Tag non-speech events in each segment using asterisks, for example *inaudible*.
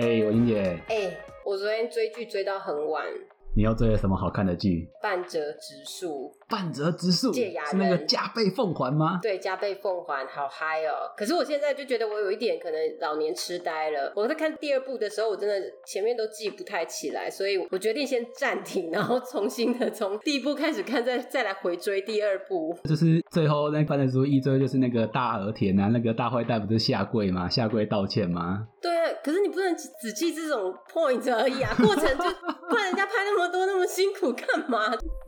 哎，我英姐，哎，我昨天追剧追到很晚。你要追了什么好看的剧？半折直树。半折直树借牙是那个加倍奉还吗？对，加倍奉还，好嗨哦！可是我现在就觉得我有一点可能老年痴呆了。我在看第二部的时候，我真的前面都记不太起来，所以我决定先暂停，然后重新的从第一部开始看，再再来回追第二部。就是最后那半折直树一追，就是那个大和田啊，那个大坏蛋不是下跪吗？下跪道歉吗？对啊，可是你不能只记这种 point 而已啊，*laughs* 过程就不然人家拍那么多那么辛苦干嘛？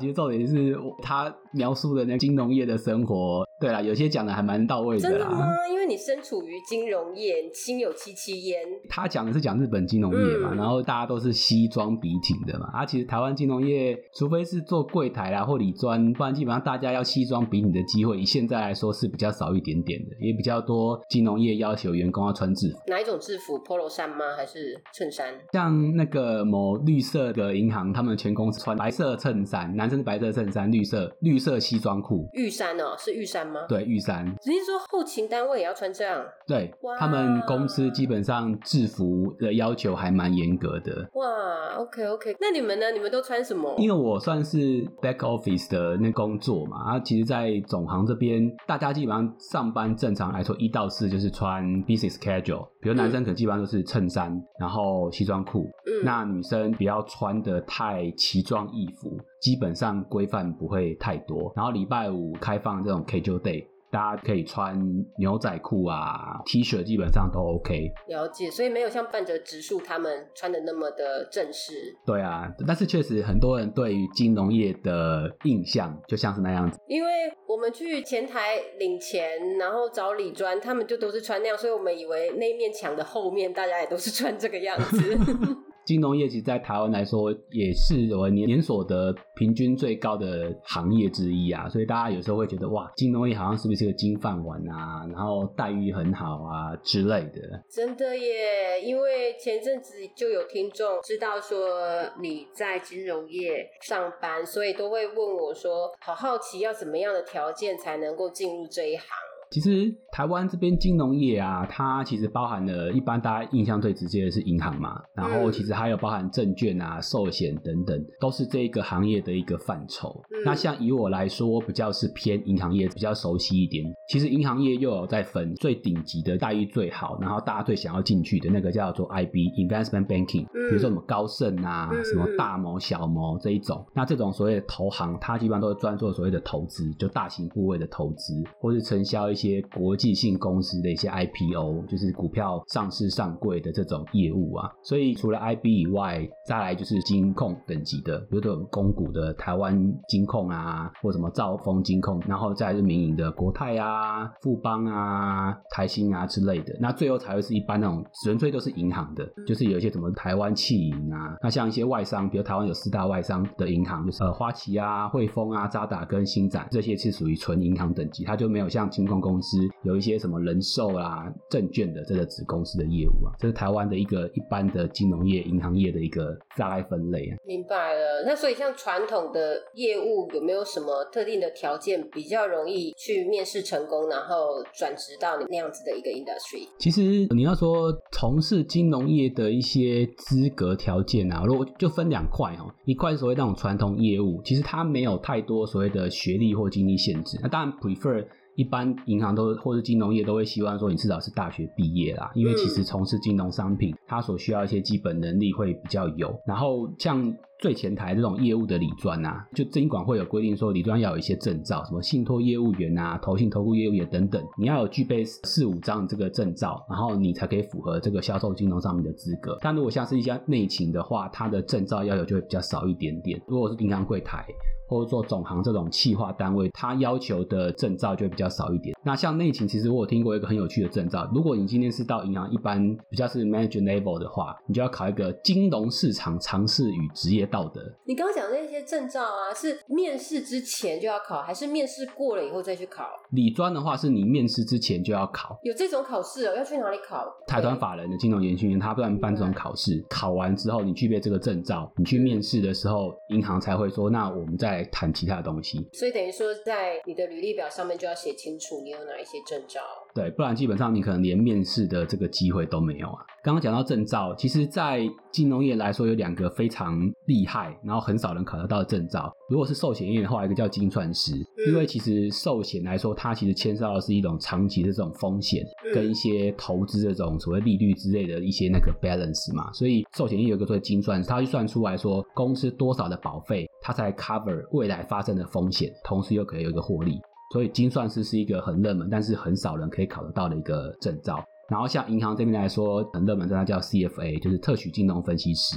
其实重点是他描述的那金融业的生活，对啦，有些讲的还蛮到位的。真的吗？因为你身处于金融业，心有戚戚焉。他讲的是讲日本金融业嘛，然后大家都是西装笔挺的嘛。啊，其实台湾金融业，除非是做柜台啦或理专，不然基本上大家要西装笔挺的机会，以现在来说是比较少一点点的，也比较多金融业要求员工要穿制服。哪一种制服？polo 衫吗？还是衬衫？像那个某绿色的银行，他们全公司穿白色衬衫，男生。是白色衬衫，绿色绿色西装裤，玉山哦，是玉山吗？对，玉山。只是说后勤单位也要穿这样？对，他们公司基本上制服的要求还蛮严格的。哇，OK OK，那你们呢？你们都穿什么？因为我算是 back office 的那工作嘛，啊，其实，在总行这边，大家基本上上班正常来说，一到四就是穿 business casual，比如男生可能基本上都是衬衫，然后西装裤，嗯，那女生不要穿的太奇装异服。基本上规范不会太多，然后礼拜五开放这种 casual day，大家可以穿牛仔裤啊、T 恤，基本上都 OK。了解，所以没有像半泽直树他们穿的那么的正式。对啊，但是确实很多人对于金融业的印象就像是那样子。因为我们去前台领钱，然后找李专，他们就都是穿那样，所以我们以为那面墙的后面大家也都是穿这个样子。*laughs* 金融业其实，在台湾来说，也是我年年所得平均最高的行业之一啊。所以大家有时候会觉得，哇，金融业好像是不是个金饭碗啊？然后待遇很好啊之类的。真的耶，因为前阵子就有听众知道说你在金融业上班，所以都会问我说，好好奇要怎么样的条件才能够进入这一行。其实台湾这边金融业啊，它其实包含了一般大家印象最直接的是银行嘛，然后其实还有包含证券啊、寿险等等，都是这个行业的一个范畴。那像以我来说，比较是偏银行业比较熟悉一点。其实银行业又有在分最顶级的待遇最好，然后大家最想要进去的那个叫做 IB Investment Banking，比如说什么高盛啊、什么大摩、小摩这一种。那这种所谓的投行，它基本上都是专做所谓的投资，就大型部位的投资，或是承销一些。些国际性公司的一些 IPO，就是股票上市上柜的这种业务啊，所以除了 IB 以外，再来就是金控等级的，比如说公股的台湾金控啊，或什么兆丰金控，然后再是民营的国泰啊、富邦啊、台新啊之类的，那最后才会是一般那种纯粹都是银行的，就是有一些什么台湾汽银啊，那像一些外商，比如台湾有四大外商的银行，就是呃花旗啊、汇丰啊、渣打跟新展这些是属于纯银行等级，它就没有像金控公。公司有一些什么人寿啊、证券的这个子公司的业务啊，这是台湾的一个一般的金融业、银行业的一个大概分类啊。明白了，那所以像传统的业务有没有什么特定的条件比较容易去面试成功，然后转职到你那样子的一个 industry？其实你要说从事金融业的一些资格条件啊，如果就分两块哦，一块所谓那种传统业务，其实它没有太多所谓的学历或经历限制，那当然 prefer。一般银行都或者金融业都会希望说你至少是大学毕业啦，因为其实从事金融商品，它所需要一些基本能力会比较有。然后像最前台这种业务的理专啊，就金管会有规定说理专要有一些证照，什么信托业务员啊、投信投顾业务员等等，你要有具备四五张这个证照，然后你才可以符合这个销售金融商品的资格。但如果像是一家内勤的话，它的证照要求就会比较少一点点。如果是银行柜台。或者做总行这种企划单位，它要求的证照就比较少一点。那像内勤，其实我有听过一个很有趣的证照。如果你今天是到银行一般比较是 manager level 的话，你就要考一个金融市场常识与职业道德。你刚刚讲那些证照啊，是面试之前就要考，还是面试过了以后再去考？理专的话，是你面试之前就要考。有这种考试哦？要去哪里考？财团法人的金融研训员，他不然办这种考试，考完之后你具备这个证照，你去面试的时候，银行才会说，那我们再谈其他的东西。所以等于说，在你的履历表上面就要写清楚你有哪一些证照。对，不然基本上你可能连面试的这个机会都没有啊。刚刚讲到证照，其实，在金融业来说，有两个非常厉害，然后很少人考得到的证照。如果是寿险业的话，一个叫精算师，因为其实寿险来说，它其实牵涉到是一种长期的这种风险，跟一些投资这种所谓利率之类的一些那个 balance 嘛。所以寿险业有一个做精算师，他去算出来说公司多少的保费，它才 cover 未来发生的风险，同时又可以有一个获利。所以精算师是一个很热门，但是很少人可以考得到的一个证照。然后像银行这边来说，很热门，这叫 CFA，就是特许金融分析师。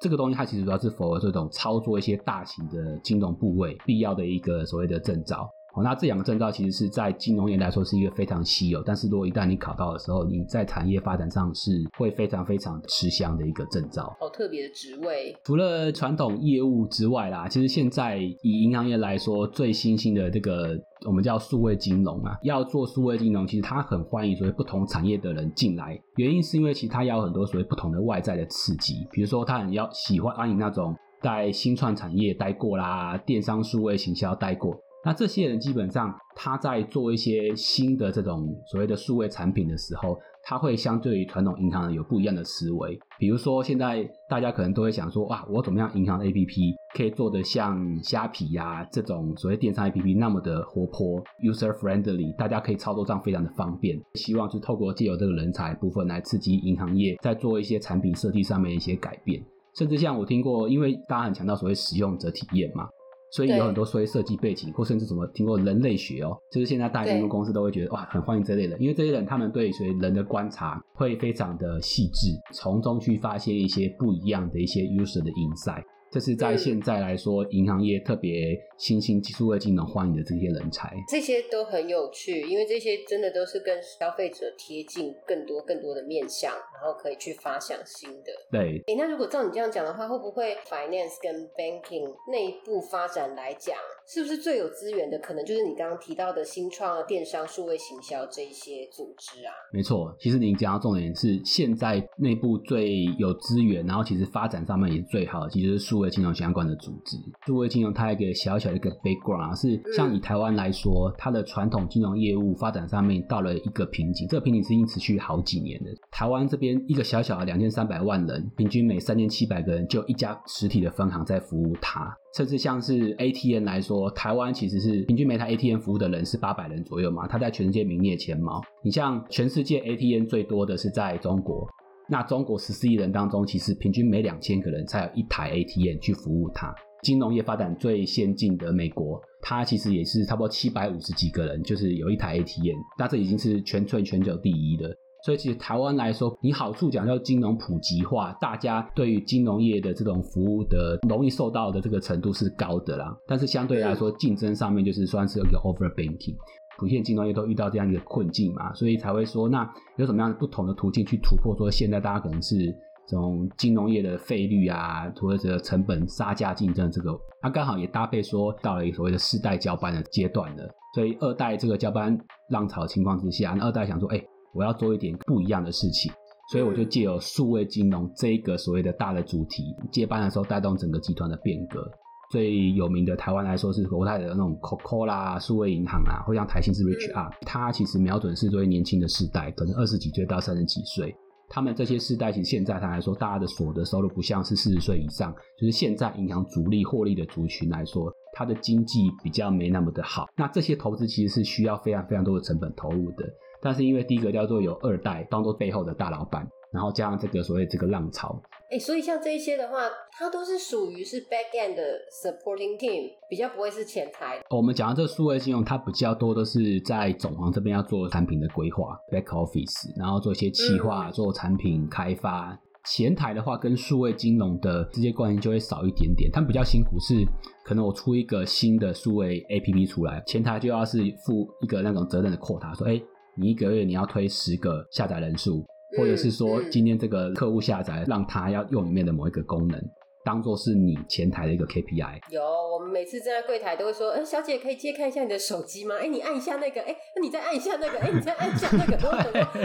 这个东西它其实主要是符合这种操作一些大型的金融部位必要的一个所谓的证照。哦，那这两个证照其实是在金融业来说是一个非常稀有，但是如果一旦你考到的时候，你在产业发展上是会非常非常吃香的一个证照。好特别的职位。除了传统业务之外啦，其实现在以银行业来说，最新兴的这个我们叫数位金融啊，要做数位金融，其实它很欢迎所谓不同产业的人进来。原因是因为其实它要很多所谓不同的外在的刺激，比如说他很要喜欢欢迎那种在新创产业待过啦，电商数位行销待过。那这些人基本上，他在做一些新的这种所谓的数位产品的时候，他会相对于传统银行有不一样的思维。比如说，现在大家可能都会想说，哇，我怎么样银行 A P P 可以做得像虾皮呀这种所谓电商 A P P 那么的活泼，user friendly，大家可以操作上非常的方便。希望就透过借由这个人才部分来刺激银行业在做一些产品设计上面一些改变，甚至像我听过，因为大家很强调所谓使用者体验嘛。所以有很多所谓设计背景，或甚至什么听过人类学哦，就是现在大金融公司都会觉得哇，很欢迎这类人，因为这些人他们对所以人的观察会非常的细致，从中去发现一些不一样的一些 user 的 insight。这是在现在来说，银行业特别新兴技术、金融欢迎的这些人才，这些都很有趣，因为这些真的都是跟消费者贴近更多、更多的面向，然后可以去发想新的。对，哎，那如果照你这样讲的话，会不会 finance 跟 banking 内部发展来讲，是不是最有资源的？可能就是你刚刚提到的新创、电商、数位行销这一些组织啊？没错，其实你讲到重点是，现在内部最有资源，然后其实发展上面也是最好的，其实是数位。金融相关的组织，数位金融它一个小小的一个 background 是像以台湾来说，它的传统金融业务发展上面到了一个瓶颈，这个瓶颈是已经持续好几年的。台湾这边一个小小的两千三百万人，平均每三千七百个人就一家实体的分行在服务它，甚至像是 ATM 来说，台湾其实是平均每台 ATM 服务的人是八百人左右嘛，它在全世界名列前茅。你像全世界 ATM 最多的是在中国。那中国十四亿人当中，其实平均每两千个人才有一台 ATM 去服务它。金融业发展最先进的美国，它其实也是差不多七百五十几个人，就是有一台 ATM。那这已经是全村全球第一的。所以其实台湾来说，你好处讲叫金融普及化，大家对于金融业的这种服务的容易受到的这个程度是高的啦。但是相对来说，竞争上面就是算是有个 over banking。普遍金融业都遇到这样一个困境嘛，所以才会说，那有什么样的不同的途径去突破？说现在大家可能是这种金融业的费率啊，或者成本杀价竞争，这个它刚好也搭配说到了所谓的世代交班的阶段了。所以二代这个交班浪潮情况之下，那二代想说，哎，我要做一点不一样的事情，所以我就借由数位金融这一个所谓的大的主题接班的时候，带动整个集团的变革。最有名的台湾来说是国泰的那种 COCO 啦，数位银行啊，或像台新是 Rich Up，它其实瞄准是作为年轻的世代，可能二十几岁到三十几岁，他们这些世代其实现在他来说，大家的所得收入不像是四十岁以上，就是现在银行主力获利的族群来说，它的经济比较没那么的好。那这些投资其实是需要非常非常多的成本投入的，但是因为第一个叫做有二代当做背后的大老板。然后加上这个所谓这个浪潮，哎，所以像这一些的话，它都是属于是 back end 的 supporting team，比较不会是前台。我们讲到这个数位金融，它比较多的是在总行这边要做产品的规划 back office，然后做一些企划、做产品开发。前台的话，跟数位金融的直接关系就会少一点点。他们比较辛苦是，可能我出一个新的数位 APP 出来，前台就要是负一个那种责任的 quota，说，哎，你一个月你要推十个下载人数。或者是说，今天这个客户下载，让他要用里面的某一个功能，当做是你前台的一个 KPI。有，我们每次站在柜台都会说：“哎，小姐可以借看一下你的手机吗？哎，你按一下那个，哎，那你再按一下那个，哎，你再按一下那个。”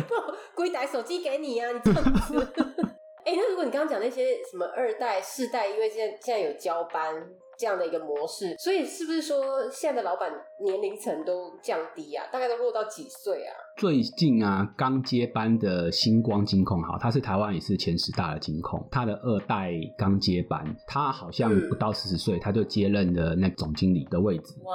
不，柜台手机给你啊，你这样子。*laughs* 哎，那如果你刚刚讲那些什么二代、四代，因为现在现在有交班这样的一个模式，所以是不是说现在的老板年龄层都降低啊？大概都落到几岁啊？最近啊，刚接班的星光金控，好，他是台湾也是前十大的金控，他的二代刚接班，他好像不到四十岁，他就接任了那总经理的位置。哇，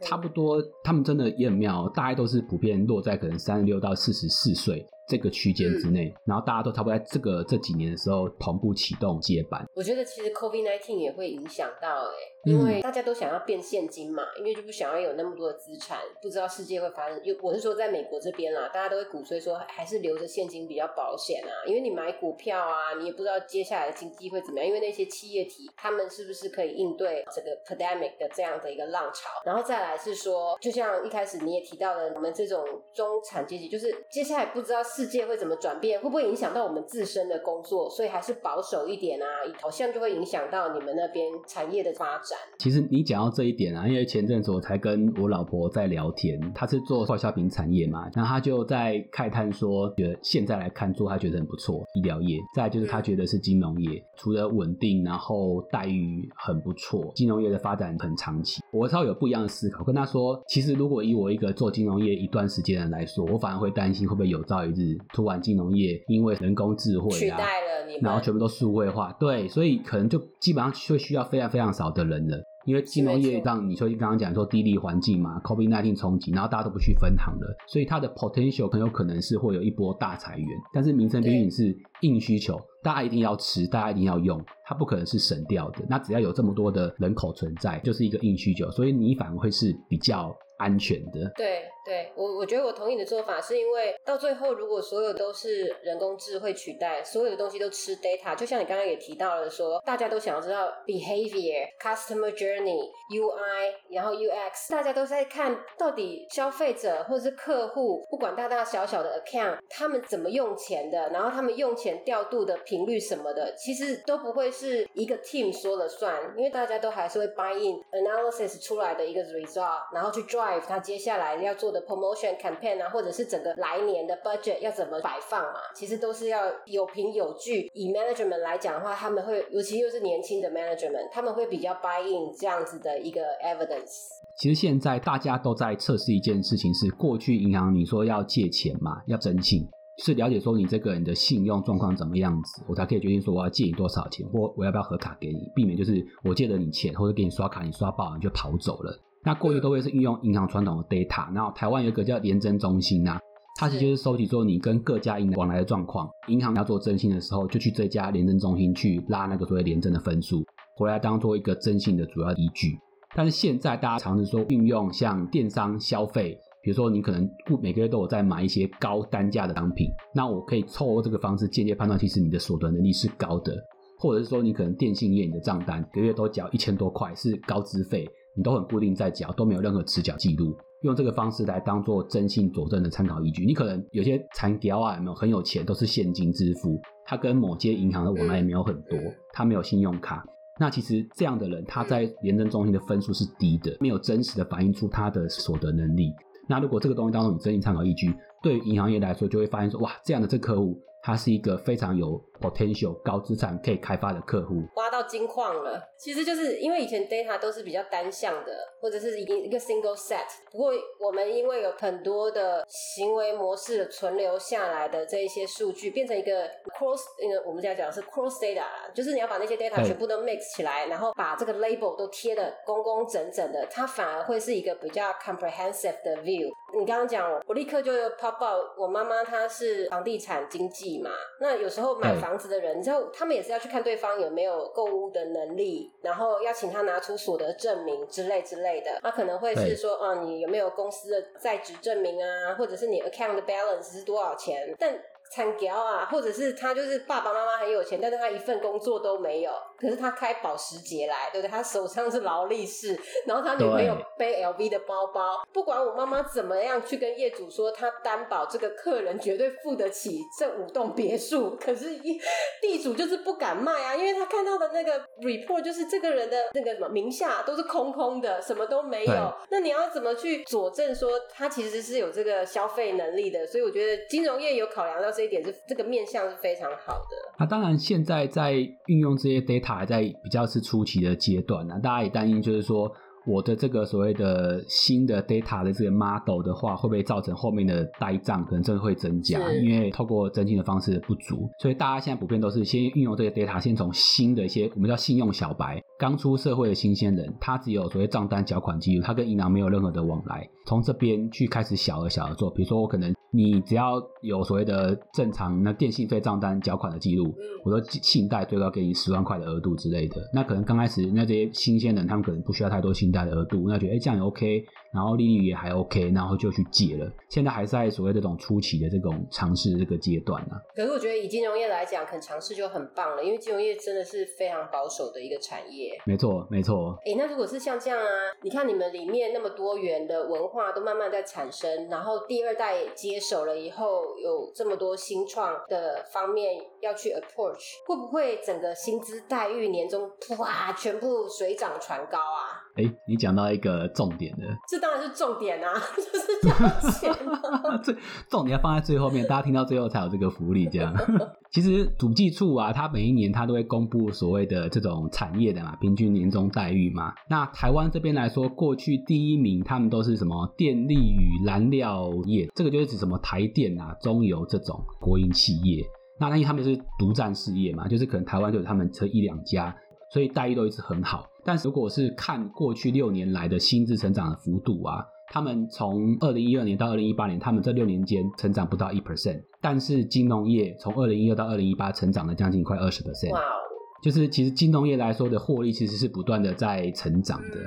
差不多，他们真的也很妙，大概都是普遍落在可能三十六到四十四岁。这个区间之内，然后大家都差不多在这个这几年的时候同步启动接班。我觉得其实 COVID nineteen 也会影响到哎。因为大家都想要变现金嘛，因为就不想要有那么多的资产，不知道世界会发生。又我是说，在美国这边啦，大家都会鼓吹说，还是留着现金比较保险啊。因为你买股票啊，你也不知道接下来的经济会怎么样。因为那些企业体，他们是不是可以应对这个 pandemic 的这样的一个浪潮？然后再来是说，就像一开始你也提到了，我们这种中产阶级，就是接下来不知道世界会怎么转变，会不会影响到我们自身的工作？所以还是保守一点啊，好像就会影响到你们那边产业的发展。其实你讲到这一点啊，因为前阵子我才跟我老婆在聊天，她是做化消品产业嘛，然后她就在慨叹说，觉得现在来看做，她觉得很不错，医疗业。再就是她觉得是金融业，除了稳定，然后待遇很不错，金融业的发展很长期。我稍微有不一样的思考，跟她说，其实如果以我一个做金融业一段时间的人来说，我反而会担心会不会有朝一日突然金融业因为人工智慧取代了你，然后全部都数位化，对，所以可能就基本上会需要非常非常少的人了。因为金融业让你说刚刚讲说低利环境嘛，COVID nineteen 冲击，然后大家都不去分行了，所以它的 potential 很有可能是会有一波大裁员。但是民生必需是硬需求，大家一定要吃，大家一定要用，它不可能是省掉的。那只要有这么多的人口存在，就是一个硬需求，所以你反而会是比较安全的。对。对我，我觉得我同意你的做法，是因为到最后，如果所有都是人工智慧取代，所有的东西都吃 data，就像你刚刚也提到了，说大家都想要知道 behavior、customer journey、UI，然后 UX，大家都在看到底消费者或者是客户，不管大大小小的 account，他们怎么用钱的，然后他们用钱调度的频率什么的，其实都不会是一个 team 说了算，因为大家都还是会 buy in analysis 出来的一个 result，然后去 drive 他接下来要做。的 promotion campaign 啊，或者是整个来年的 budget 要怎么摆放嘛，其实都是要有凭有据。以 management 来讲的话，他们会，尤其又是年轻的 management，他们会比较 buy in 这样子的一个 evidence。其实现在大家都在测试一件事情，是过去银行你说要借钱嘛，要征信，是了解说你这个人的信用状况怎么样子，我才可以决定说我要借你多少钱，或我要不要核卡给你，避免就是我借了你钱，或者给你刷卡，你刷爆你就跑走了。那过去都会是运用银行传统的 data，然后台湾有一个叫联征中心啊，它其实就是收集说你跟各家银行往来的状况，银行要做征信的时候，就去这家联征中心去拉那个所谓联征的分数，回来当做一个征信的主要依据。但是现在大家尝试说运用像电商消费，比如说你可能每个月都有在买一些高单价的商品，那我可以透过这个方式间接判断，其实你的所得能力是高的，或者是说你可能电信业你的账单个月都缴一千多块是高资费。你都很固定在缴，都没有任何迟缴记录，用这个方式来当做征信佐证的参考依据。你可能有些残条啊，有没有很有钱，都是现金支付，他跟某些银行的往来也没有很多，他没有信用卡。那其实这样的人，他在廉政中心的分数是低的，没有真实的反映出他的所得能力。那如果这个东西当中你征信参考依据，对于银行业来说，就会发现说，哇，这样的这客户。他是一个非常有 potential 高资产可以开发的客户，挖到金矿了。其实就是因为以前 data 都是比较单向的，或者是一一个 single set。不过我们因为有很多的行为模式存留下来的这一些数据，变成一个 cross，呃，我们现在讲的是 cross data，就是你要把那些 data 全部都 mix 起来，然后把这个 label 都贴的工工整整的，它反而会是一个比较 comprehensive 的 view。你刚刚讲，我立刻就 pop out。我妈妈她是房地产经纪嘛，那有时候买房子的人，之后，他们也是要去看对方有没有购物的能力，然后要请他拿出所得证明之类之类的。他可能会是说，啊，你有没有公司的在职证明啊，或者是你 account 的 balance 是多少钱？但产条啊，或者是他就是爸爸妈妈很有钱，但是他一份工作都没有，可是他开保时捷来，对不对？他手上是劳力士，然后他女朋友背 LV 的包包。不管我妈妈怎么样去跟业主说，他担保这个客人绝对付得起这五栋别墅，可是地主就是不敢卖啊，因为他看到的那个 report 就是这个人的那个什么名下都是空空的，什么都没有。那你要怎么去佐证说他其实是有这个消费能力的？所以我觉得金融业有考量到这。这一点是这个面向是非常好的。那当然，现在在运用这些 data 还在比较是初期的阶段呢，大家也担心就是说。我的这个所谓的新的 data 的这个 model 的话，会不会造成后面的呆账可能真的会增加？因为透过增进的方式不足，所以大家现在普遍都是先运用这些 data，先从新的一些我们叫信用小白，刚出社会的新鲜人，他只有所谓账单缴款记录，他跟银行没有任何的往来，从这边去开始小额小额做，比如说我可能。你只要有所谓的正常那电信费账单缴款的记录，我都信贷最高给你十万块的额度之类的，那可能刚开始那这些新鲜人他们可能不需要太多信贷的额度，那觉得哎这样也 OK。然后利率也还 OK，然后就去借了。现在还在所谓这种初期的这种尝试这个阶段呢。可是我觉得以金融业来讲，肯尝试就很棒了，因为金融业真的是非常保守的一个产业。没错，没错。哎，那如果是像这样啊，你看你们里面那么多元的文化都慢慢在产生，然后第二代接手了以后，有这么多新创的方面要去 approach，会不会整个薪资待遇年终哇全部水涨船高？哎，你讲到一个重点的，这当然是重点啊，*laughs* 就是交钱。*laughs* 最重点要放在最后面，大家听到最后才有这个福利。这样，*laughs* 其实统计处啊，它每一年它都会公布所谓的这种产业的嘛，平均年终待遇嘛。那台湾这边来说，过去第一名他们都是什么电力与燃料业，这个就是指什么台电啊、中油这种国营企业。那因为他们是独占事业嘛，就是可能台湾就有他们这一两家。所以待遇都一直很好，但是如果是看过去六年来的薪资成长的幅度啊，他们从二零一二年到二零一八年，他们这六年间成长不到一 percent，但是金融业从二零一二到二零一八成长了将近快二十 percent，哇哦！就是其实金融业来说的获利其实是不断的在成长的。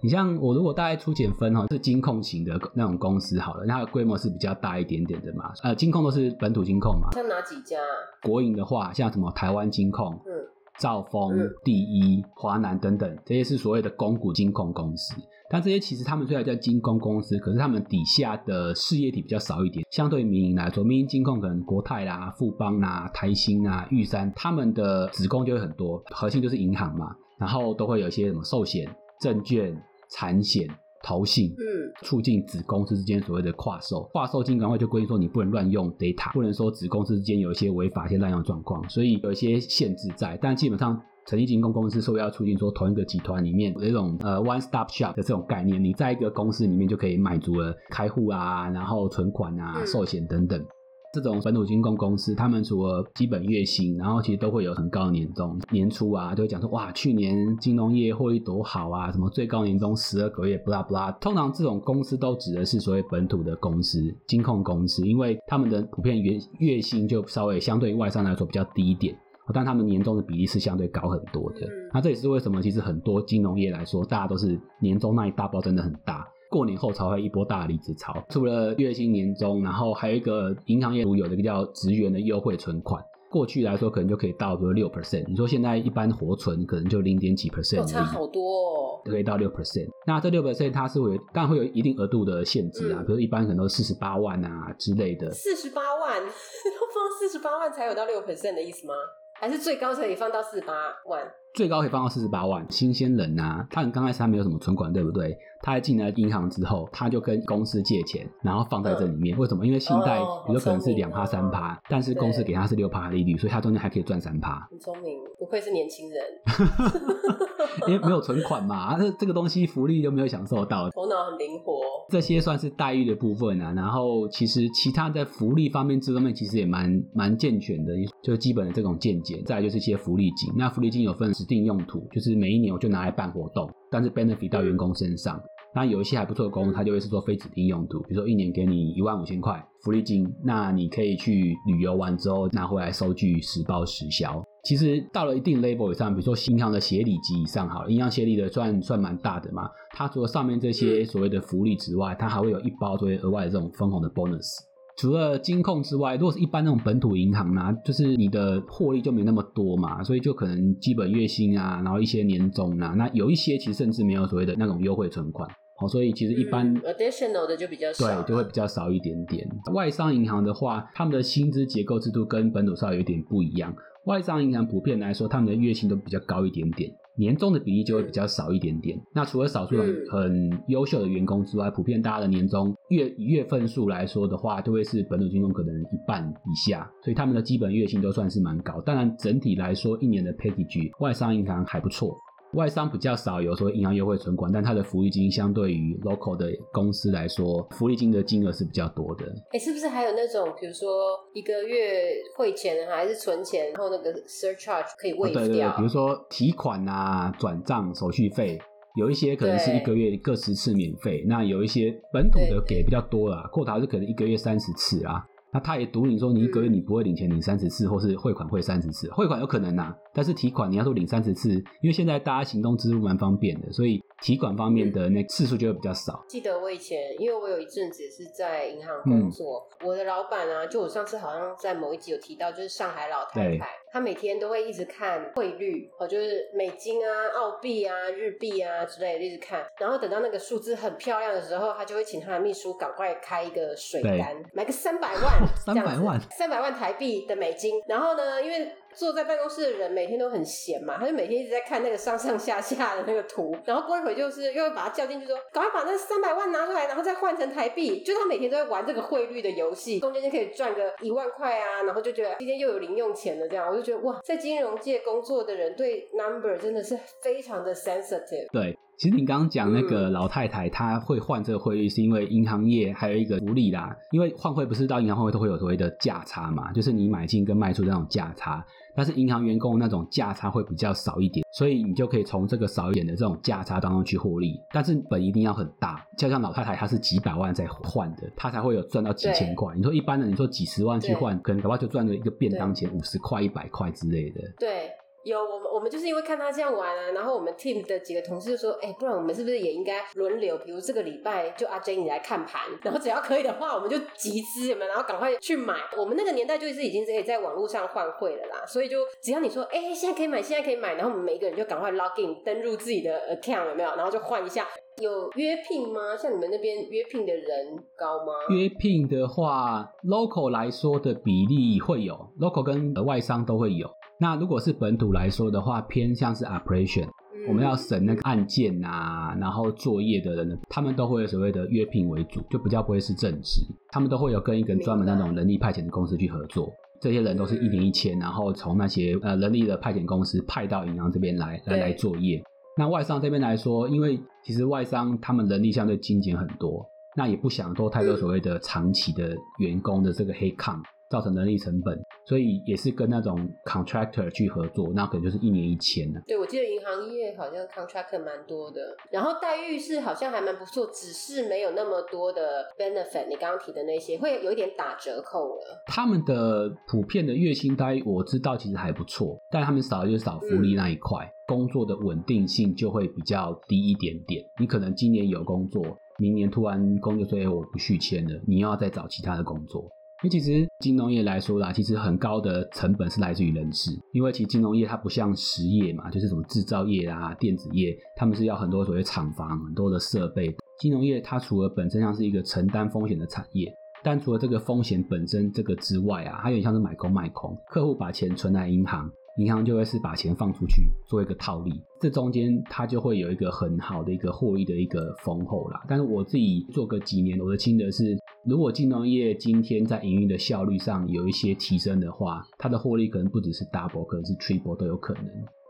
你像我如果大概粗浅分哈，是金控型的那种公司好了，它的规模是比较大一点点的嘛，呃，金控都是本土金控嘛。像哪几家？国营的话，像什么台湾金控。嗯。兆丰、第一、华南等等，这些是所谓的公股金控公司。但这些其实他们虽然叫金控公司，可是他们底下的事业体比较少一点。相对于民营来说，民营金控可能国泰啦、富邦啦、台新啊、玉山，他们的子公就会很多，核心就是银行嘛，然后都会有一些什么寿险、证券、产险。投信，嗯，促进子公司之间所谓的跨售，跨售金管会就规定说你不能乱用 data，不能说子公司之间有一些违法、一些滥用状况，所以有一些限制在。但基本上，成立金控公司说要促进说同一个集团里面有一种呃 one stop shop 的这种概念，你在一个公司里面就可以满足了开户啊，然后存款啊、寿险等等。这种本土金控公司，他们除了基本月薪，然后其实都会有很高的年终。年初啊，都会讲说哇，去年金融业获利多好啊，什么最高年终十二个月，不拉不拉。通常这种公司都指的是所谓本土的公司，金控公司，因为他们的普遍月月薪就稍微相对于外商来说比较低一点，但他们年终的比例是相对高很多的。那这也是为什么，其实很多金融业来说，大家都是年终那一大包真的很大。过年后才会一波大离职潮，除了月薪年终，然后还有一个银行业独有的一个叫职员的优惠存款，过去来说可能就可以到个六 percent，你说现在一般活存可能就零点几 percent，差好多哦，可以到六 percent。那这六 percent 它是会当然会有一定额度的限制啊，比如一般可能都四十八万啊之类的。四十八万 *laughs* 要放四十八万才有到六 percent 的意思吗？还是最高可以放到四十八万？最高可以放到四十八万。新鲜人呐，他刚开始他没有什么存款，对不对？他在进来银行之后，他就跟公司借钱，然后放在这里面。为什么？因为信贷，比如可能是两趴三趴，但是公司给他是六趴利率，所以他中间还可以赚三趴。很聪明，不愧是年轻人。*laughs* 因为没有存款嘛，这这个东西福利就没有享受到。头脑很灵活。这些算是待遇的部分啊。然后其实其他在福利方面这方面其实也蛮蛮健全的，就基本的这种见解。再就是一些福利金，那福利金有分指定用途，就是每一年我就拿来办活动。但是 benefit 到员工身上，那有一些还不错的公司，它就会是做非指定用途，比如说一年给你一万五千块福利金，那你可以去旅游完之后拿回来收据实报实销。其实到了一定 level 以上，比如说银行的协理级以上，好了，银行协理的算算蛮大的嘛，它除了上面这些所谓的福利之外，它还会有一包作为额外的这种分红的 bonus。除了金控之外，如果是一般那种本土银行呢，就是你的获利就没那么多嘛，所以就可能基本月薪啊，然后一些年终啊，那有一些其实甚至没有所谓的那种优惠存款，好，所以其实一般 additional 的就比较少，对，就会比较少一点点。外商银行的话，他们的薪资结构制度跟本土稍微有点不一样。外商银行普遍来说，他们的月薪都比较高一点点。年终的比例就会比较少一点点。那除了少数很优秀的员工之外，普遍大家的年终月以月份数来说的话，都会是本土金融可能一半以下，所以他们的基本月薪都算是蛮高。当然，整体来说，一年的 package 外商银行还不错。外商比较少，有时候银行优惠存款，但它的福利金相对于 local 的公司来说，福利金的金额是比较多的。哎，是不是还有那种，比如说一个月汇钱还是存钱，然后那个 surcharge 可以 waive 掉？对对对，比如说提款啊、转账手续费，有一些可能是一个月各十次免费，那有一些本土的给比较多啦，扣塔是可能一个月三十次啊。那他也赌你说你一个月你不会领钱领三十次，或是汇款汇三十次，汇款有可能呐，但是提款你要说领三十次，因为现在大家行动支付蛮方便的，所以提款方面的那次数就会比较少。记得我以前，因为我有一阵子是在银行工作，我的老板啊，就我上次好像在某一集有提到，就是上海老太太。她每天都会一直看汇率，哦，就是美金啊、澳币啊、日币啊之类的，一直看。然后等到那个数字很漂亮的时候，她就会请她的秘书赶快开一个水单，买个三百万，*laughs* 三百万，三百万台币的美金。然后呢，因为坐在办公室的人每天都很闲嘛，他就每天一直在看那个上上下下的那个图，*laughs* 然后过一会就是又把他叫进去说，赶快把那三百万拿出来，然后再换成台币。就他每天都在玩这个汇率的游戏，中间就可以赚个一万块啊，然后就觉得今天又有零用钱了，这样我就觉得哇，在金融界工作的人对 number 真的是非常的 sensitive。对。其实你刚刚讲那个老太太，她会换这个汇率，是因为银行业还有一个福利啦。因为换汇不是到银行换汇都会有所谓的价差嘛，就是你买进跟卖出的那种价差。但是银行员工那种价差会比较少一点，所以你就可以从这个少一点的这种价差当中去获利。但是本一定要很大，就像老太太她是几百万在换的，她才会有赚到几千块。你说一般的，你说几十万去换，可能恐怕就赚了一个便当钱五十块、一百块之类的。对。有我们，我们就是因为看他这样玩啊，然后我们 team 的几个同事就说，哎，不然我们是不是也应该轮流？比如这个礼拜就阿 J 你来看盘，然后只要可以的话，我们就集资，有没有？然后赶快去买。我们那个年代就是已经可以在网络上换汇了啦，所以就只要你说，哎，现在可以买，现在可以买，然后我们每一个人就赶快 log in 登入自己的 account，有没有？然后就换一下。有约聘吗？像你们那边约聘的人高吗？约聘的话，local 来说的比例会有，local 跟外商都会有。那如果是本土来说的话，偏向是 operation，我们要审那个案件啊，然后作业的人，他们都会有所谓的约聘为主，就比较不会是正职，他们都会有跟一个专门那种人力派遣的公司去合作，这些人都是一年一签，然后从那些呃人力的派遣公司派到银行这边来来来作业。那外商这边来说，因为其实外商他们人力相对精简很多，那也不想多太多所谓的长期的员工的这个黑抗。造成人力成本，所以也是跟那种 contractor 去合作，那可能就是一年一签呢。对，我记得银行业好像 contractor 蛮多的，然后待遇是好像还蛮不错，只是没有那么多的 benefit。你刚刚提的那些会有一点打折扣了。他们的普遍的月薪待遇我知道其实还不错，但他们少就是少福利那一块，工作的稳定性就会比较低一点点。你可能今年有工作，明年突然工作说哎我不续签了，你又要再找其他的工作。因为其实金融业来说啦，其实很高的成本是来自于人事。因为其实金融业它不像实业嘛，就是什么制造业啊、电子业，他们是要很多所谓厂房、很多的设备。金融业它除了本身像是一个承担风险的产业，但除了这个风险本身这个之外啊，它有点像是买空卖空。客户把钱存在银行。银行就会是把钱放出去做一个套利，这中间它就会有一个很好的一个获利的一个丰厚啦。但是我自己做个几年，我的心得是，如果金融业今天在营运的效率上有一些提升的话，它的获利可能不只是 double，可能是 triple 都有可能。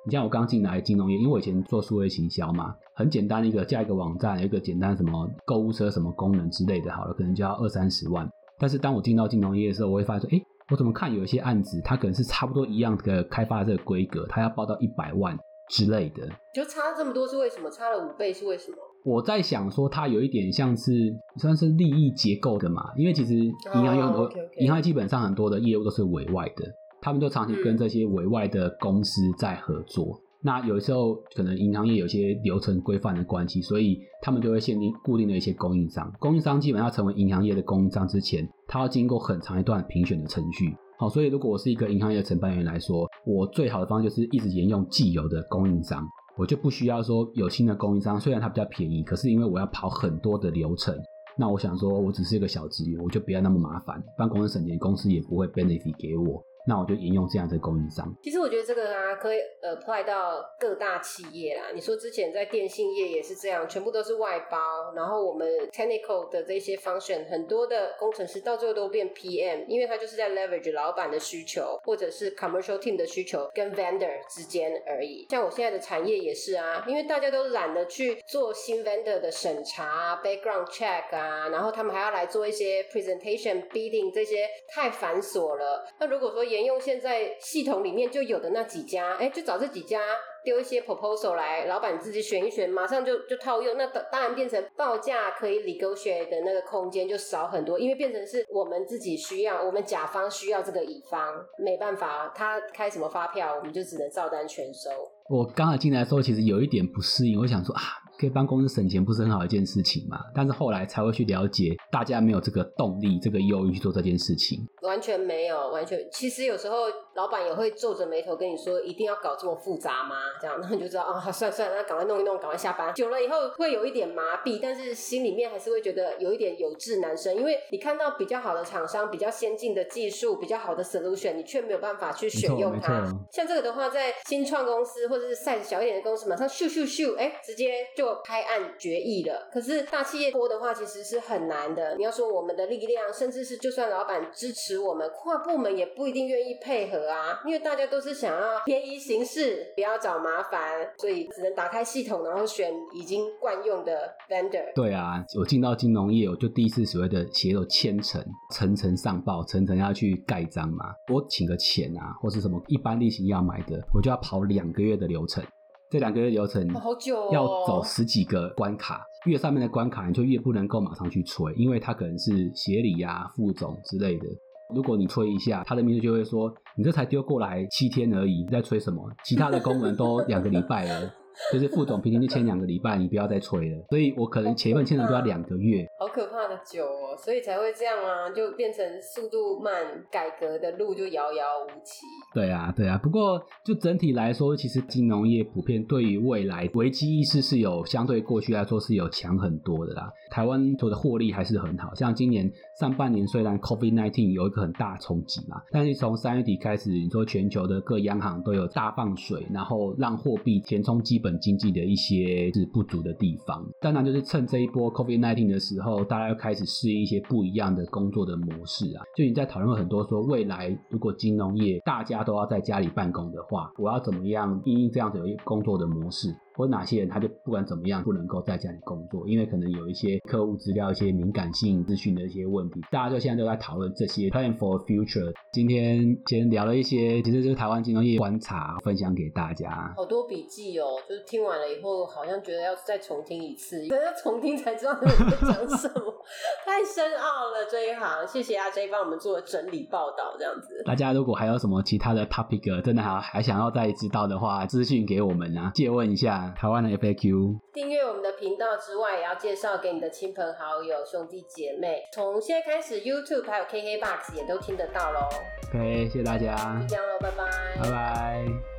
你像我刚进来金融业，因为我以前做数位行销嘛，很简单的一个加一个网站，一个简单什么购物车什么功能之类的，好了，可能就要二三十万。但是当我进到金融业的时候，我会发现说，哎。我怎么看有一些案子，它可能是差不多一样的开发这个规格，它要报到一百万之类的，就差这么多是为什么？差了五倍是为什么？我在想说，它有一点像是算是利益结构的嘛，因为其实银行有很多，银行基本上很多的业务都是委外的，他们就长期跟这些委外的公司在合作。那有时候可能银行业有些流程规范的关系，所以他们就会限定固定的一些供应商。供应商基本上成为银行业的供应商之前，他要经过很长一段评选的程序。好，所以如果我是一个银行业的承办员来说，我最好的方式就是一直沿用既有的供应商，我就不需要说有新的供应商。虽然它比较便宜，可是因为我要跑很多的流程，那我想说我只是一个小职员，我就不要那么麻烦，办公司省钱，公司也不会 benefit 给我。那我就沿用这样的供应商。其实我觉得这个啊，可以 apply 到各大企业啦。你说之前在电信业也是这样，全部都是外包，然后我们 technical 的这些 function 很多的工程师到最后都变 PM，因为他就是在 leverage 老板的需求或者是 commercial team 的需求跟 vendor 之间而已。像我现在的产业也是啊，因为大家都懒得去做新 vendor 的审查、background check 啊，然后他们还要来做一些 presentation、bidding 这些太繁琐了。那如果说用现在系统里面就有的那几家，哎，就找这几家。丢一些 proposal 来，老板自己选一选，马上就就套用。那当然变成报价可以 negotiate 的那个空间就少很多，因为变成是我们自己需要，我们甲方需要这个乙方，没办法，他开什么发票，我们就只能照单全收。我刚才进来的时候，其实有一点不适应，我想说啊。可以帮公司省钱，不是很好一件事情嘛？但是后来才会去了解，大家没有这个动力、这个忧郁去做这件事情。完全没有，完全。其实有时候老板也会皱着眉头跟你说：“一定要搞这么复杂吗？”这样，然后你就知道啊，*laughs* 算了算了，那赶快弄一弄，赶快下班。久了以后会有一点麻痹，但是心里面还是会觉得有一点有志难伸，因为你看到比较好的厂商、比较先进的技术、比较好的 solution，你却没有办法去选用它。像这个的话，在新创公司或者是 size 小一点的公司，马上咻咻咻，哎，直接就。拍案决议了，可是大企业多的话，其实是很难的。你要说我们的力量，甚至是就算老板支持我们，跨部门也不一定愿意配合啊。因为大家都是想要便宜行事，不要找麻烦，所以只能打开系统，然后选已经惯用的 vendor。对啊，我进到金融业，我就第一次所谓的写有千层，层层上报，层层要去盖章嘛。我请个钱啊，或是什么一般例行要买的，我就要跑两个月的流程。这两个月流程好久，要走十几个关卡，越上面的关卡你就越不能够马上去催，因为他可能是协理呀、副总之类的。如果你吹一下，他的秘书就会说：“你这才丢过来七天而已，你在吹什么？其他的工人都两个礼拜了。”就是副总平均就签两个礼拜，你不要再催了。所以我可能前一份签了都要两个月，好可怕的久哦，所以才会这样啊，就变成速度慢，改革的路就遥遥无期。对啊，对啊。不过就整体来说，其实金融业普遍对于未来危机意识是有相对过去来说是有强很多的啦。台湾做的获利还是很好，像今年上半年虽然 COVID nineteen 有一个很大冲击嘛，但是从三月底开始，你说全球的各央行都有大放水，然后让货币填充基本经济的一些是不足的地方。当然就是趁这一波 COVID nineteen 的时候，大家要开始适应一些不一样的工作的模式啊。就你在讨论很多说，未来如果金融业大家都要在家里办公的话，我要怎么样应应这样子一工作的模式？或哪些人他就不管怎么样不能够在家里工作，因为可能有一些客户资料、一些敏感性资讯的一些问题，大家就现在都在讨论这些 plan for future。今天先聊了一些，其实就是台湾金融业观察，分享给大家。好多笔记哦，就是听完了以后，好像觉得要再重听一次，可能要重听才知道你在讲什么，太深奥了这一行。谢谢阿 J 帮我们做整理报道，这样子。大家如果还有什么其他的 topic，真的还还想要再知道的话，资讯给我们啊，借问一下。台湾的 FAQ，订阅我们的频道之外，也要介绍给你的亲朋好友、兄弟姐妹。从现在开始，YouTube 还有 KKBOX 也都听得到喽。OK，谢谢大家，就这样喽，拜拜，拜拜。